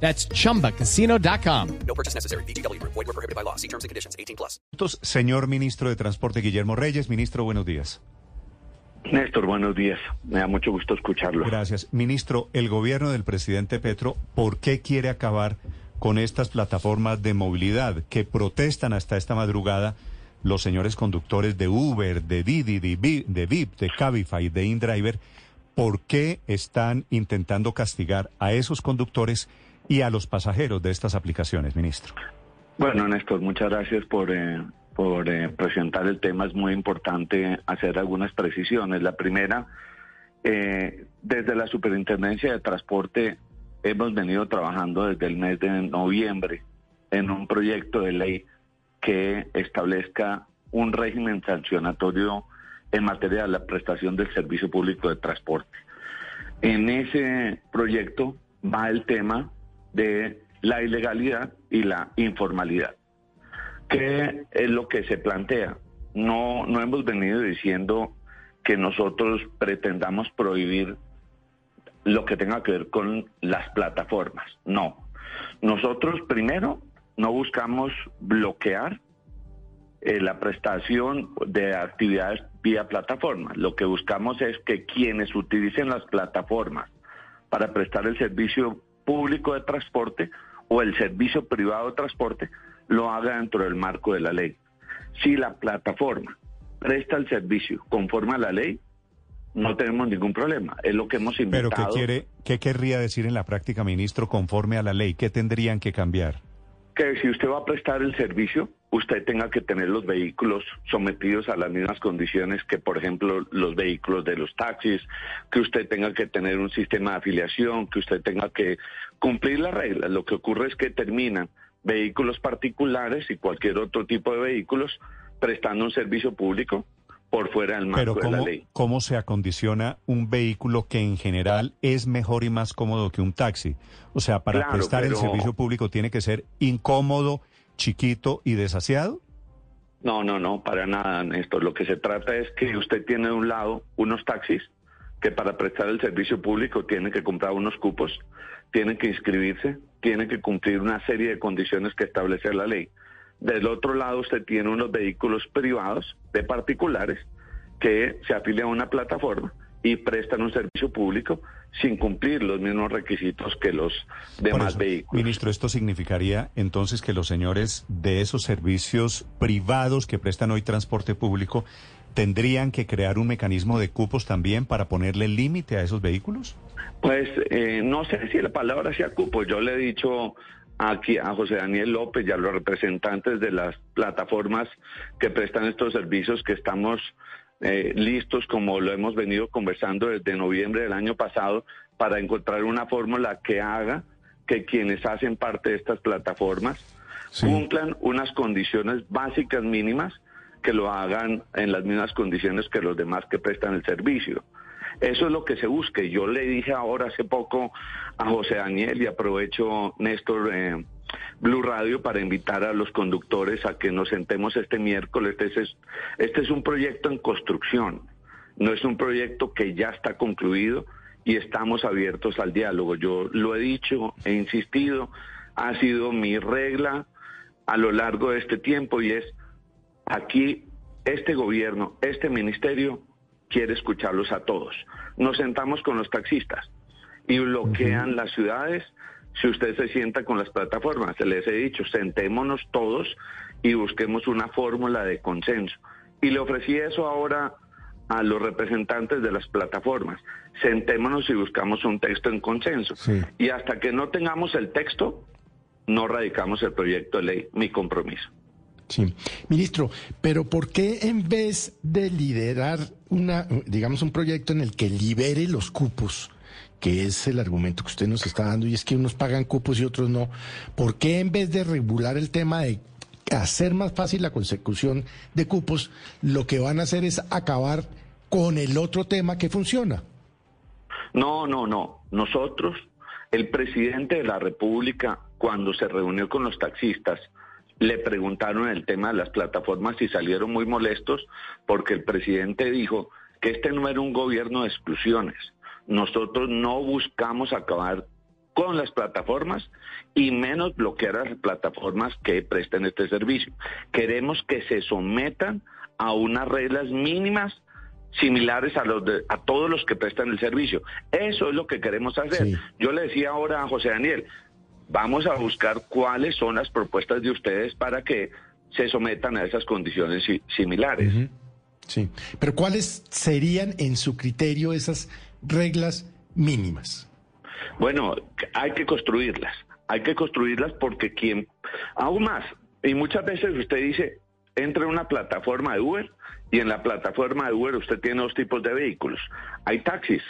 That's chumbacasino.com. No purchase necessary. BGW. Void were prohibited by law. See terms and conditions. 18 plus. Señor Ministro de Transporte Guillermo Reyes, Ministro, buenos días. Néstor, buenos días. Me da mucho gusto escucharlo. Gracias. Ministro, el gobierno del presidente Petro, ¿por qué quiere acabar con estas plataformas de movilidad que protestan hasta esta madrugada los señores conductores de Uber, de Didi, de VIP, de, VIP, de Cabify, de InDriver? ¿Por qué están intentando castigar a esos conductores y a los pasajeros de estas aplicaciones, ministro? Bueno, Néstor, muchas gracias por, eh, por eh, presentar el tema. Es muy importante hacer algunas precisiones. La primera, eh, desde la Superintendencia de Transporte hemos venido trabajando desde el mes de noviembre en un proyecto de ley que establezca un régimen sancionatorio en materia de la prestación del servicio público de transporte. En ese proyecto va el tema de la ilegalidad y la informalidad. ¿Qué es lo que se plantea? No, no hemos venido diciendo que nosotros pretendamos prohibir lo que tenga que ver con las plataformas. No. Nosotros primero no buscamos bloquear eh, la prestación de actividades vía plataformas. Lo que buscamos es que quienes utilicen las plataformas para prestar el servicio público de transporte o el servicio privado de transporte lo haga dentro del marco de la ley. Si la plataforma presta el servicio conforme a la ley, no tenemos ningún problema. Es lo que hemos invitado. Pero ¿qué, quiere, qué querría decir en la práctica, ministro, conforme a la ley? ¿Qué tendrían que cambiar? Que si usted va a prestar el servicio, usted tenga que tener los vehículos sometidos a las mismas condiciones que, por ejemplo, los vehículos de los taxis, que usted tenga que tener un sistema de afiliación, que usted tenga que cumplir las reglas. Lo que ocurre es que terminan vehículos particulares y cualquier otro tipo de vehículos prestando un servicio público por fuera del marco Pero de la ley. ¿cómo se acondiciona un vehículo que en general es mejor y más cómodo que un taxi? O sea, para Claro, prestar el servicio público tiene que ser incómodo, chiquito y desasiado. No, no, no, para nada, Néstor. Lo que se trata es que usted tiene de un lado unos taxis que para prestar el servicio público tienen que comprar unos cupos, tienen que inscribirse, tienen que cumplir una serie de condiciones que establece la ley. Del otro lado usted tiene unos vehículos privados de particulares que se afilian a una plataforma y prestan un servicio público sin cumplir los mismos requisitos que los demás eso, vehículos. Ministro, esto significaría entonces que los señores de esos servicios privados que prestan hoy transporte público tendrían que crear un mecanismo de cupos también para ponerle límite a esos vehículos. Pues eh, no sé si la palabra sea cupo. Yo le he dicho aquí a José Daniel López y a los representantes de las plataformas que prestan estos servicios que estamos eh, listos, como lo hemos venido conversando desde noviembre del año pasado, para encontrar una fórmula que haga que quienes hacen parte de estas plataformas Sí. cumplan unas condiciones básicas mínimas que lo hagan en las mismas condiciones que los demás que prestan el servicio. Eso es lo que se busca. Yo le dije ahora hace poco a José Daniel y aprovecho, Néstor, eh, Blue Radio para invitar a los conductores a que nos sentemos este miércoles. Este es, este es un proyecto en construcción, no es un proyecto que ya está concluido y estamos abiertos al diálogo. Yo lo he dicho, he insistido, ha sido mi regla a lo largo de este tiempo y es aquí este gobierno, este ministerio quiere escucharlos a todos. Nos sentamos con los taxistas y bloquean las ciudades si usted se sienta con las plataformas. Les he dicho, sentémonos todos y busquemos una fórmula de consenso. Y le ofrecí eso ahora a los representantes de las plataformas. Sentémonos y buscamos un texto en consenso. Sí. Y hasta que no tengamos el texto, no radicamos el proyecto de ley, mi compromiso. Sí. Ministro, pero ¿por qué en vez de liderar una, digamos, un proyecto en el que libere los cupos, que es el argumento que usted nos está dando, y es que unos pagan cupos y otros no, ¿por qué en vez de regular el tema de hacer más fácil la consecución de cupos, lo que van a hacer es acabar con el otro tema que funciona. No, no, no. Nosotros, el presidente de la República, cuando se reunió con los taxistas, le preguntaron el tema de las plataformas y salieron muy molestos porque el presidente dijo que este no era un gobierno de exclusiones. Nosotros no buscamos acabar con las plataformas y menos bloquear a las plataformas que presten este servicio. Queremos que se sometan a unas reglas mínimas similares a los de, a todos los que prestan el servicio. Eso es lo que queremos hacer. Sí. Yo le decía ahora a José Daniel, vamos a buscar cuáles son las propuestas de ustedes para que se sometan a esas condiciones si- similares. Sí. Pero ¿cuáles serían, en su criterio, esas reglas mínimas? Bueno, hay que construirlas, hay que construirlas porque quien, aún más, y muchas veces usted dice, entra en una plataforma de Uber y en la plataforma de Uber usted tiene dos tipos de vehículos. Hay taxis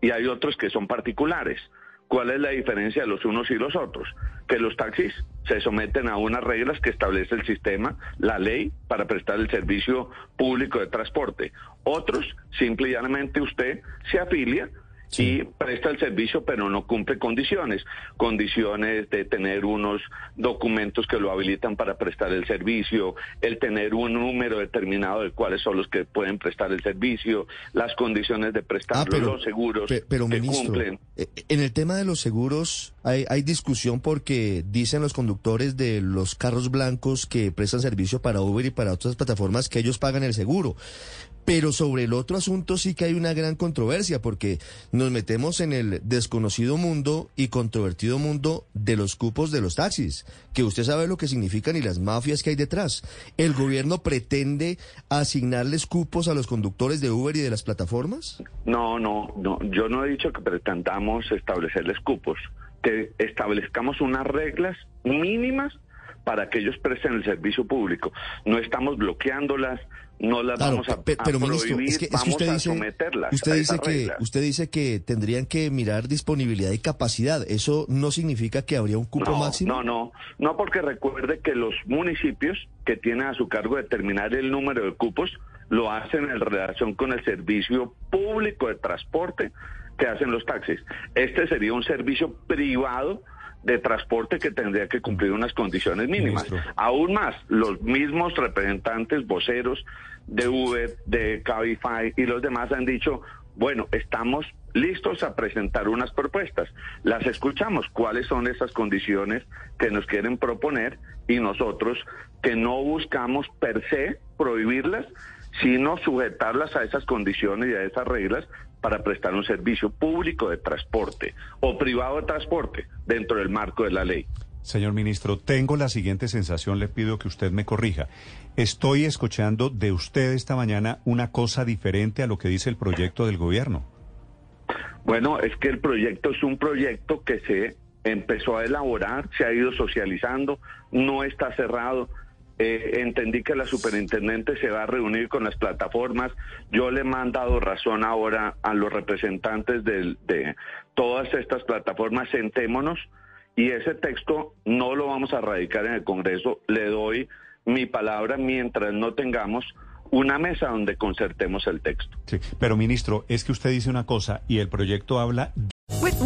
y hay otros que son particulares. ¿Cuál es la diferencia de los unos y los otros? Que los taxis se someten a unas reglas que establece el sistema, la ley, para prestar el servicio público de transporte. Otros, simple y llanamente usted se afilia y presta el servicio pero no cumple condiciones, condiciones de tener unos documentos que lo habilitan para prestar el servicio, el tener un número determinado de cuáles son los que pueden prestar el servicio, las condiciones de prestarlo, los seguros Ah, pe- pero, que ministro, cumplen. eh, en el tema de los seguros hay, hay discusión porque dicen los conductores de los carros blancos que prestan servicio para Uber y para otras plataformas que ellos pagan el seguro. Pero sobre el otro asunto sí que hay una gran controversia porque nos metemos en el desconocido mundo y controvertido mundo de los cupos de los taxis, que usted sabe lo que significan y las mafias que hay detrás. ¿El gobierno pretende asignarles cupos a los conductores de Uber y de las plataformas? No, no, no. Yo no he dicho que pretendamos establecerles cupos. Que establezcamos unas reglas mínimas para que ellos presten el servicio público. No estamos bloqueándolas, no las Claro, vamos a, pe- a pero ministro, prohibir, es que, es que usted a dice, someterlas. usted a dice esas que usted dice que tendrían que mirar disponibilidad y capacidad. Eso no significa que habría un cupo no, máximo. No, no, no porque recuerde que los municipios que tienen a su cargo determinar el número de cupos lo hacen en relación con el servicio público de transporte que hacen los taxis. Este sería un servicio privado de transporte que tendría que cumplir unas condiciones mínimas. Ministro. Aún más, los mismos representantes voceros de Uber, de Cabify y los demás han dicho, bueno, estamos listos a presentar unas propuestas. Las escuchamos, cuáles son esas condiciones que nos quieren proponer y nosotros que no buscamos per se prohibirlas, sino sujetarlas a esas condiciones y a esas reglas para prestar un servicio público de transporte o privado de transporte dentro del marco de la ley. Señor ministro, tengo la siguiente sensación, le pido que usted me corrija. Estoy escuchando de usted esta mañana una cosa diferente a lo que dice el proyecto del gobierno. Bueno, es que el proyecto es un proyecto que se empezó a elaborar, se ha ido socializando, no está cerrado. Eh, entendí que la superintendente se va a reunir con las plataformas. Yo le he mandado razón ahora a los representantes del- de todas estas plataformas, sentémonos y ese texto no lo vamos a radicar en el Congreso. Le doy mi palabra mientras no tengamos una mesa donde concertemos el texto. Sí, pero ministro, es que usted dice una cosa y el proyecto habla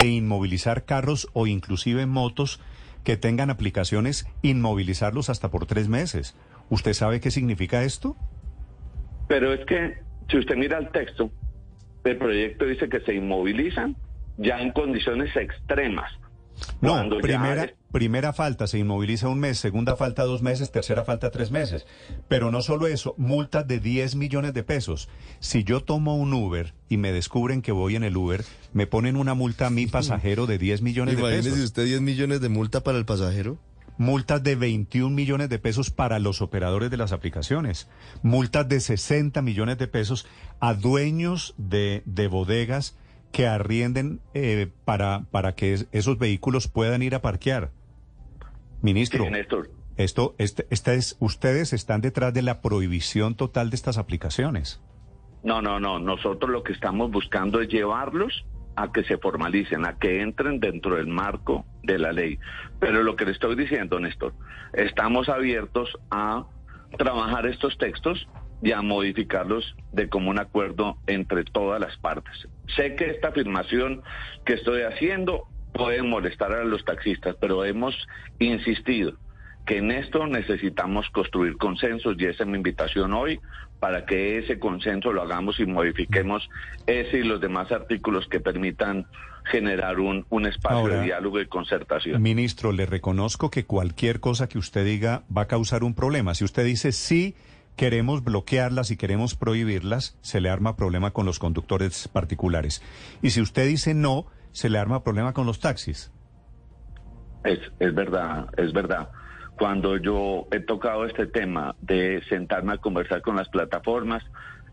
De inmovilizar carros o inclusive motos que tengan aplicaciones, inmovilizarlos hasta por tres meses. ¿Usted sabe qué significa esto? Pero es que si usted mira el texto, el proyecto dice que se inmovilizan ya en condiciones extremas. No, Cuando primera, primera falta se inmoviliza un mes, segunda falta dos meses, tercera falta tres meses. Pero no solo eso, multas de 10 millones de pesos. Si yo tomo un Uber y me descubren que voy en el Uber, me ponen una multa a mi pasajero de 10 millones de Imagínese pesos. usted 10 millones de multa para el pasajero. multas de 21 millones de pesos para los operadores de las aplicaciones, multas de 60 millones de pesos a dueños de, de bodegas que arrienden eh, para, para que es- esos vehículos puedan ir a parquear. Ministro, Sí, Néstor. esto, este, es, ustedes están detrás de la prohibición total de estas aplicaciones. No, no, no. Nosotros lo que estamos buscando es llevarlos a que se formalicen, a que entren dentro del marco de la ley. Pero lo que le estoy diciendo, Néstor, estamos abiertos a trabajar estos textos y a modificarlos de común acuerdo entre todas las partes. Sé que esta afirmación que estoy haciendo puede molestar a los taxistas, pero hemos insistido que en esto necesitamos construir consensos y esa es mi invitación hoy para que ese consenso lo hagamos y modifiquemos ese y los demás artículos que permitan generar un, un espacio Ahora, de diálogo y concertación. Ministro, le reconozco que cualquier cosa que usted diga va a causar un problema. Si usted dice sí, queremos bloquearlas y queremos prohibirlas, se le arma problema con los conductores particulares. Y si usted dice no, se le arma problema con los taxis. Es, es verdad, es verdad. Cuando yo he tocado este tema de sentarme a conversar con las plataformas,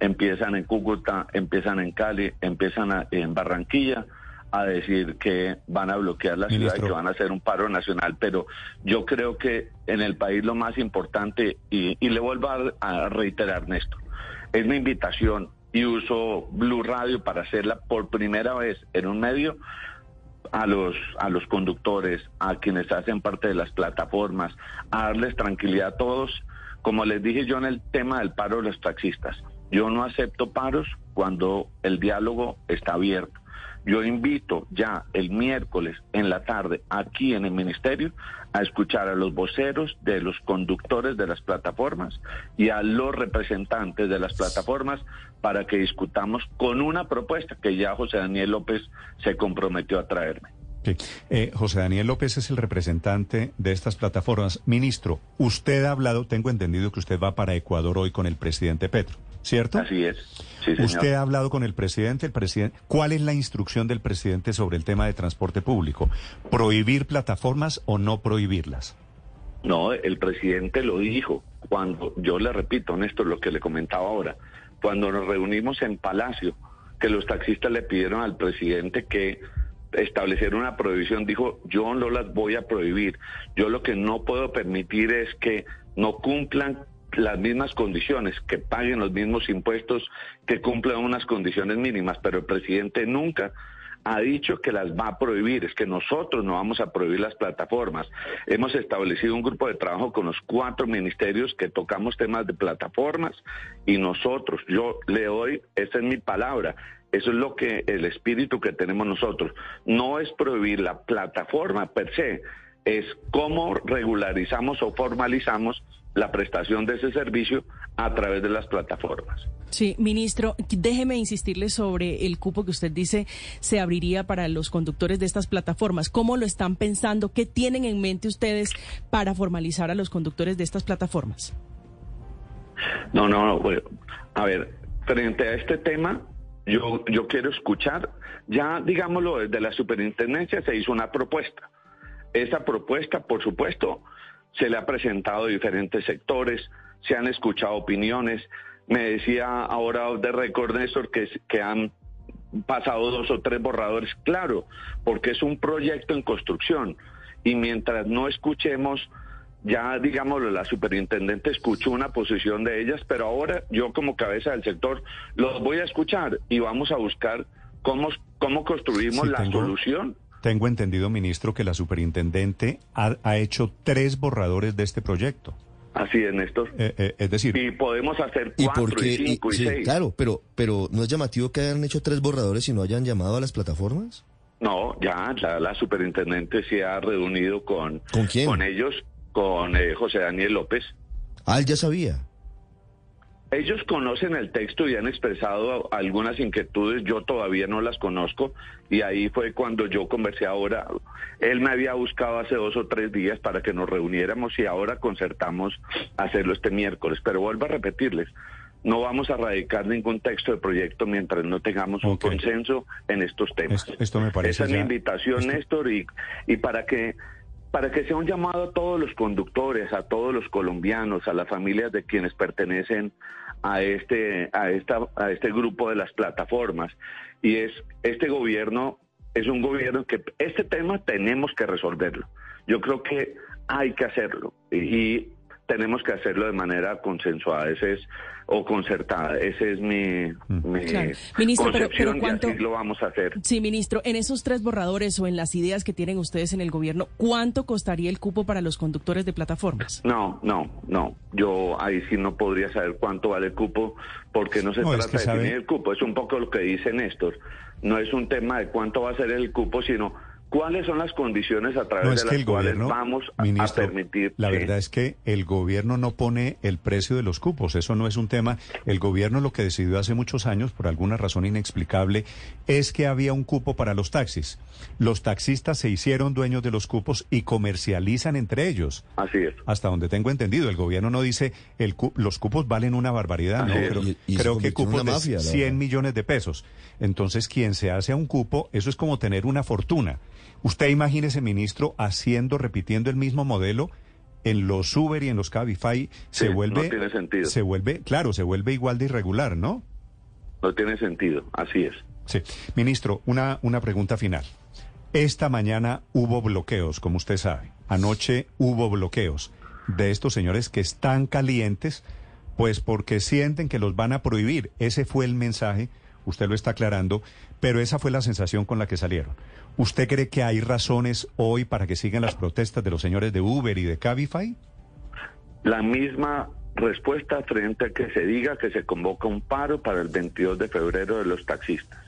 empiezan en Cúcuta, empiezan en Cali, empiezan en Barranquilla a decir que van a bloquear la ciudad y que van a hacer un paro nacional. Pero yo creo que en el país lo más importante, y, y le vuelvo a, a reiterar, Néstor, es mi invitación y uso Blue Radio para hacerla por primera vez en un medio a los a los conductores, a quienes hacen parte de las plataformas, a darles tranquilidad a todos. Como les dije yo en el tema del paro de los taxistas, yo no acepto paros cuando el diálogo está abierto. Yo invito ya el miércoles en la tarde aquí en el ministerio a escuchar a los voceros de los conductores de las plataformas y a los representantes de las plataformas para que discutamos con una propuesta que ya José Daniel López se comprometió a traerme. Sí. Eh, José Daniel López es el representante de estas plataformas. Ministro, usted ha hablado, tengo entendido que usted va para Ecuador hoy con el presidente Petro, ¿cierto? Así es. Sí, señor. Usted ha hablado con el presidente, el presidente. ¿Cuál es la instrucción del presidente sobre el tema de transporte público? ¿Prohibir plataformas o no prohibirlas? No, el presidente lo dijo cuando, yo le repito, Néstor, lo que le comentaba ahora, cuando nos reunimos en Palacio, que los taxistas le pidieron al presidente que estableciera una prohibición, dijo, yo no las voy a prohibir, yo lo que no puedo permitir es que no cumplan las mismas condiciones, que paguen los mismos impuestos, que cumplan unas condiciones mínimas, pero el presidente nunca ha dicho que las va a prohibir, es que nosotros no vamos a prohibir las plataformas. Hemos establecido un grupo de trabajo con los cuatro ministerios que tocamos temas de plataformas y nosotros, yo le doy, esa es mi palabra, eso es lo que el espíritu que tenemos nosotros. No es prohibir la plataforma per se, es cómo regularizamos o formalizamos la prestación de ese servicio a través de las plataformas. Sí, ministro, déjeme insistirle sobre el cupo que usted dice se abriría para los conductores de estas plataformas. ¿Cómo lo están pensando? ¿Qué tienen en mente ustedes para formalizar a los conductores de estas plataformas? No, no, no. bueno, a ver, frente a este tema, yo, yo quiero escuchar, ya digámoslo, desde la superintendencia se hizo una propuesta. Esa propuesta, por supuesto, se le ha presentado diferentes sectores, se han escuchado opiniones. Me decía ahora de récord, Néstor, que, que han pasado dos o tres borradores, claro, porque es un proyecto en construcción. Y mientras no escuchemos ya digámoslo, la superintendente escuchó una posición de ellas, pero ahora yo como cabeza del sector los voy a escuchar y vamos a buscar cómo, cómo construimos Sí, la tengo- solución. Tengo entendido, ministro, que la superintendente ha, ha hecho tres borradores de este proyecto. Así es, Néstor. Eh, eh, es decir, Y podemos hacer ¿Y cuatro, por qué? y cinco, y, sí, seis. claro, pero, pero ¿no es llamativo que hayan hecho tres borradores y no hayan llamado a las plataformas? No, ya la, la superintendente se ha reunido con, ¿Con quién? con ellos, con eh, José Daniel López. Ah, él ya sabía. Ellos conocen el texto y han expresado algunas inquietudes, yo todavía no las conozco y ahí fue cuando yo conversé ahora. Él me había buscado hace dos o tres días para que nos reuniéramos y ahora concertamos hacerlo este miércoles. Pero vuelvo a repetirles, no vamos a radicar ningún texto de proyecto mientras no tengamos un consenso en estos temas. Esto- esto me parece Esa es mi invitación, esto- Néstor, y, y para que para que sea un llamado a todos los conductores, a todos los colombianos, a las familias de quienes pertenecen a este, a esta, a este grupo de las plataformas. Y es este gobierno es un gobierno que este tema tenemos que resolverlo. Yo creo que hay que hacerlo y, tenemos que hacerlo de manera consensuada, ese es o concertada, ese es mi, mi ministro, pero, ¿cuánto, y así lo vamos a hacer. Sí, ministro, en esos tres borradores o en las ideas que tienen ustedes en el gobierno, ¿cuánto costaría el cupo para los conductores de plataformas? No, no, no. Yo ahí sí no podría saber cuánto vale el cupo porque no se No, es trata que de definir sabe- el cupo. Es un poco lo que dice Néstor. No es un tema de cuánto va a ser el cupo, sino cuáles son las condiciones a través No es de que las el cuales gobierno, vamos a- permitir. la verdad es que el gobierno no pone el precio de los cupos, eso no es un tema. El gobierno lo que decidió hace muchos años, por alguna razón inexplicable, es que había un cupo para los taxis. Los taxistas se hicieron dueños de los cupos y comercializan entre ellos. Así es. Hasta donde tengo entendido, el gobierno no dice el cu- los cupos valen una barbaridad, no, es. creo, Y- y se creo que cupos de mafia, la 100 verdad. millones de pesos. Entonces, quien se hace a un cupo, eso es como tener una fortuna. Usted imagínese, ministro, haciendo, repitiendo el mismo modelo en los Uber y en los Cabify, se vuelve, no tiene sentido. se vuelve, claro, se vuelve igual de irregular, ¿no? No tiene sentido. Así es. Sí. Ministro, una, una pregunta final. Esta mañana hubo bloqueos, como usted sabe. Anoche hubo bloqueos de estos señores que están calientes, pues porque sienten que los van a prohibir. Ese fue el mensaje, usted lo está aclarando, pero esa fue la sensación con la que salieron. ¿Usted cree que hay razones hoy para que sigan las protestas de los señores de Uber y de Cabify? La misma respuesta frente a que se diga que se convoca un paro para el 22 de febrero de los taxistas.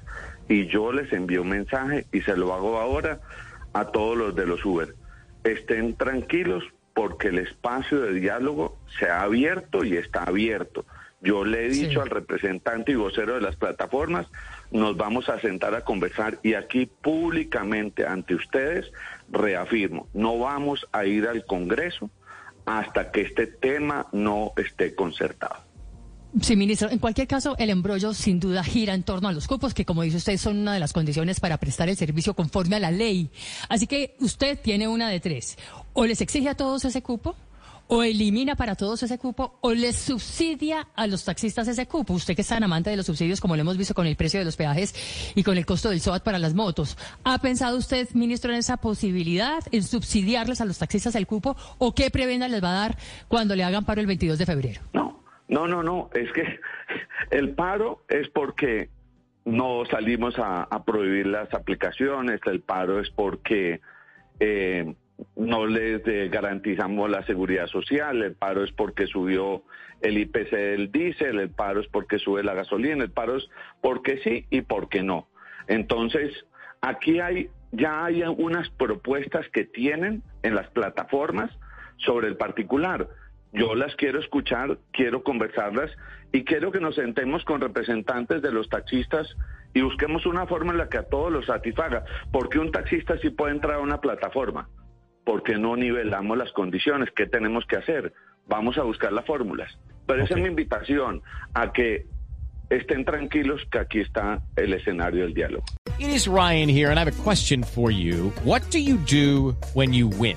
Y yo les envío un mensaje y se lo hago ahora a todos los de los Uber. Estén tranquilos porque el espacio de diálogo se ha abierto y está abierto. Yo le he dicho al representante y vocero de las plataformas, nos vamos a sentar a conversar y aquí públicamente ante ustedes reafirmo, no vamos a ir al Congreso hasta que este tema no esté concertado. Sí, ministro. En cualquier caso, el embrollo sin duda gira en torno a los cupos, que como dice usted, son una de las condiciones para prestar el servicio conforme a la ley. Así que usted tiene una de tres. O les exige a todos ese cupo, o elimina para todos ese cupo, o les subsidia a los taxistas ese cupo. Usted que es tan amante de los subsidios, como lo hemos visto con el precio de los peajes y con el costo del SOAT para las motos. ¿Ha pensado usted, ministro, en esa posibilidad, en subsidiarles a los taxistas el cupo, o qué prebenda les va a dar cuando le hagan paro el 22 de febrero? No, no, no, no, es que el paro es porque no salimos a, a prohibir las aplicaciones, el paro es porque eh, no les eh, garantizamos la seguridad social, el paro es porque subió el IPC del diésel, el paro es porque sube la gasolina, el paro es porque sí y porque no. Entonces, aquí hay ya hay unas propuestas que tienen en las plataformas sobre el particular. Yo las quiero escuchar, quiero conversarlas y quiero que nos sentemos con representantes de los taxistas y busquemos una forma en la que a todos los satisfaga. Porque un taxista sí puede entrar a una plataforma. Porque no nivelamos las condiciones? ¿Qué tenemos que hacer? Vamos a buscar las fórmulas. Pero esa es mi invitación a que estén tranquilos que aquí está el escenario del diálogo. It is Ryan here, and I have a question for you. What do you do when you win?